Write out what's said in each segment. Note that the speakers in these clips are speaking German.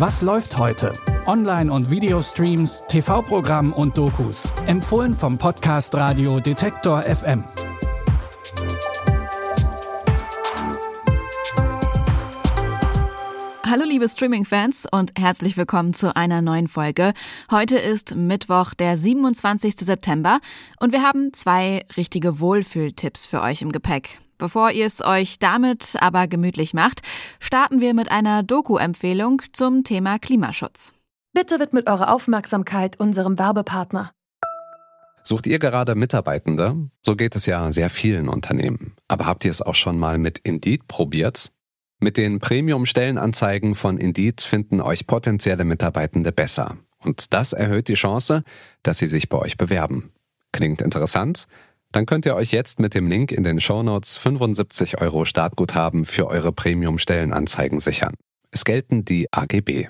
Was läuft heute? Online- und Videostreams, TV-Programm und Dokus. Empfohlen vom Podcast Radio Detektor FM. Hallo liebe Streaming-Fans und herzlich willkommen zu einer neuen Folge. Heute ist Mittwoch, der 27. September und wir haben zwei richtige Wohlfühltipps für euch im Gepäck. Bevor ihr es euch damit aber gemütlich macht, starten wir mit einer Doku-Empfehlung zum Thema Klimaschutz. Bitte widmet eure Aufmerksamkeit unserem Werbepartner. Sucht ihr gerade Mitarbeitende? So geht es ja sehr vielen Unternehmen. Aber habt ihr es auch schon mal mit Indeed probiert? Mit den Premium-Stellenanzeigen von Indeed finden euch potenzielle Mitarbeitende besser. Und das erhöht die Chance, dass sie sich bei euch bewerben. Klingt interessant? Dann könnt ihr euch jetzt mit dem Link in den Shownotes 75 Euro Startguthaben für eure Premium-Stellenanzeigen sichern. Es gelten die AGB.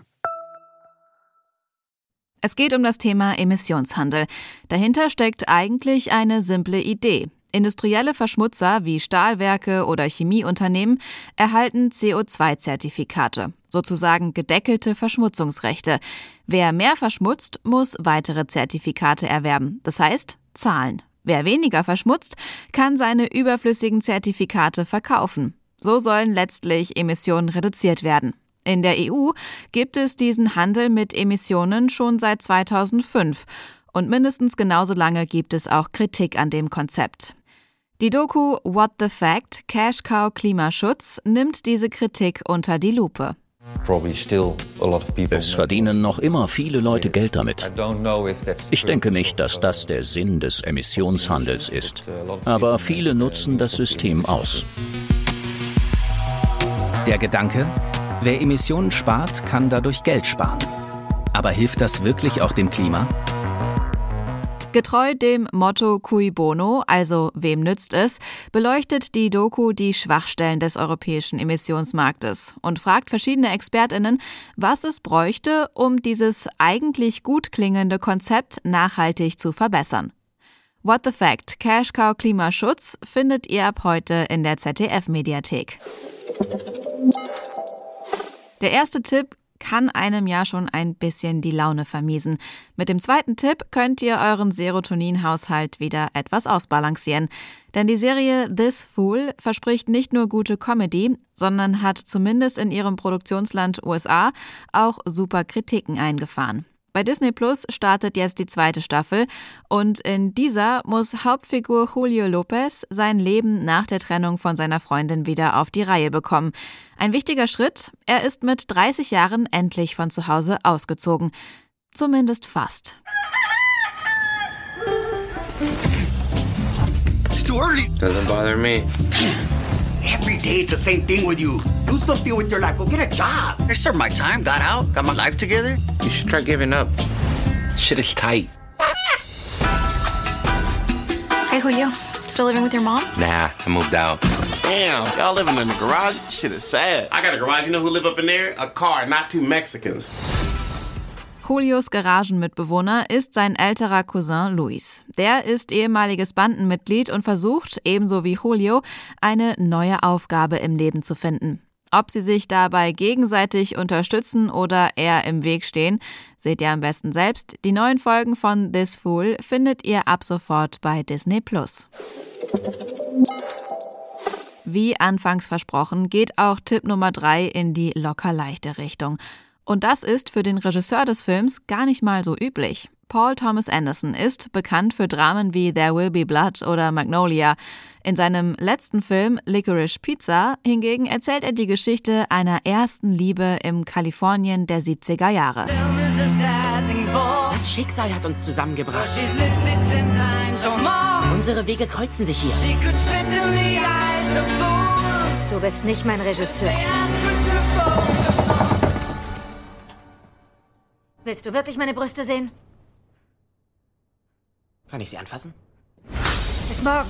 Es geht um das Thema Emissionshandel. Dahinter steckt eigentlich eine simple Idee. Industrielle Verschmutzer wie Stahlwerke oder Chemieunternehmen erhalten CO2-Zertifikate, sozusagen gedeckelte Verschmutzungsrechte. Wer mehr verschmutzt, muss weitere Zertifikate erwerben, das heißt zahlen. Wer weniger verschmutzt, kann seine überflüssigen Zertifikate verkaufen. So sollen letztlich Emissionen reduziert werden. In der EU gibt es diesen Handel mit Emissionen schon seit 2005 und mindestens genauso lange gibt es auch Kritik an dem Konzept. Die Doku What the Fact Cash Cow Klimaschutz nimmt diese Kritik unter die Lupe. Es verdienen noch immer viele Leute Geld damit. Ich denke nicht, dass das der Sinn des Emissionshandels ist. Aber viele nutzen das System aus. Der Gedanke, wer Emissionen spart, kann dadurch Geld sparen. Aber hilft das wirklich auch dem Klima? Getreu dem Motto Cui Bono, also wem nützt es, beleuchtet die Doku die Schwachstellen des europäischen Emissionsmarktes und fragt verschiedene Expertinnen, was es bräuchte, um dieses eigentlich gut klingende Konzept nachhaltig zu verbessern. What the Fact Cash Cow Klimaschutz findet ihr ab heute in der ZDF Mediathek. Der erste Tipp kann einem ja schon ein bisschen die Laune vermiesen. Mit dem zweiten Tipp könnt ihr euren Serotoninhaushalt wieder etwas ausbalancieren. Denn die Serie This Fool verspricht nicht nur gute Comedy, sondern hat zumindest in ihrem Produktionsland USA auch super Kritiken eingefahren. Bei Disney Plus startet jetzt die zweite Staffel und in dieser muss Hauptfigur Julio Lopez sein Leben nach der Trennung von seiner Freundin wieder auf die Reihe bekommen. Ein wichtiger Schritt, er ist mit 30 Jahren endlich von zu Hause ausgezogen. Zumindest fast. It's too early. Doesn't bother me. Every day it's the same thing with you. Do something with your life. Go get a job. I served my time, got out, got my life together. You should try giving up. Shit is tight. Hey, Julio. Still living with your mom? Nah, I moved out. Damn, y'all living in the garage? Shit is sad. I got a garage. You know who live up in there? A car, not two Mexicans. Julios Garagenmitbewohner ist sein älterer Cousin Luis. Der ist ehemaliges Bandenmitglied und versucht, ebenso wie Julio, eine neue Aufgabe im Leben zu finden. Ob sie sich dabei gegenseitig unterstützen oder eher im Weg stehen, seht ihr am besten selbst. Die neuen Folgen von This Fool findet ihr ab sofort bei Disney. Wie anfangs versprochen, geht auch Tipp Nummer 3 in die locker leichte Richtung. Und das ist für den Regisseur des Films gar nicht mal so üblich. Paul Thomas Anderson ist bekannt für Dramen wie There Will Be Blood oder Magnolia. In seinem letzten Film Licorice Pizza hingegen erzählt er die Geschichte einer ersten Liebe im Kalifornien der 70er Jahre. Das Schicksal hat uns zusammengebracht. Unsere Wege kreuzen sich hier. Du bist nicht mein Regisseur. Willst du wirklich meine Brüste sehen? Kann ich sie anfassen? Bis morgen.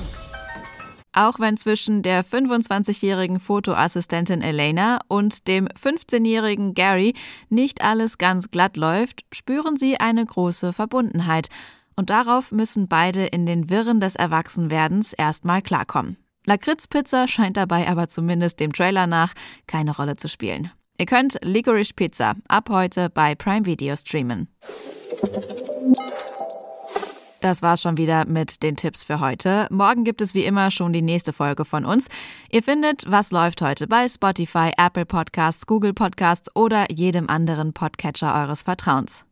Auch wenn zwischen der 25-jährigen Fotoassistentin Elena und dem 15-jährigen Gary nicht alles ganz glatt läuft, spüren sie eine große Verbundenheit. Und darauf müssen beide in den Wirren des Erwachsenwerdens erstmal klarkommen. Lakritzpizza scheint dabei aber zumindest dem Trailer nach keine Rolle zu spielen. Ihr könnt Licorice Pizza ab heute bei Prime Video streamen. Das war's schon wieder mit den Tipps für heute. Morgen gibt es wie immer schon die nächste Folge von uns. Ihr findet, was läuft heute bei Spotify, Apple Podcasts, Google Podcasts oder jedem anderen Podcatcher eures Vertrauens.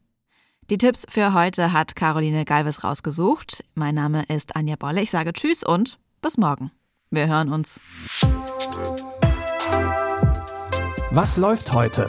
Die Tipps für heute hat Caroline Galvis rausgesucht. Mein Name ist Anja Bolle. Ich sage Tschüss und bis morgen. Wir hören uns. Was läuft heute?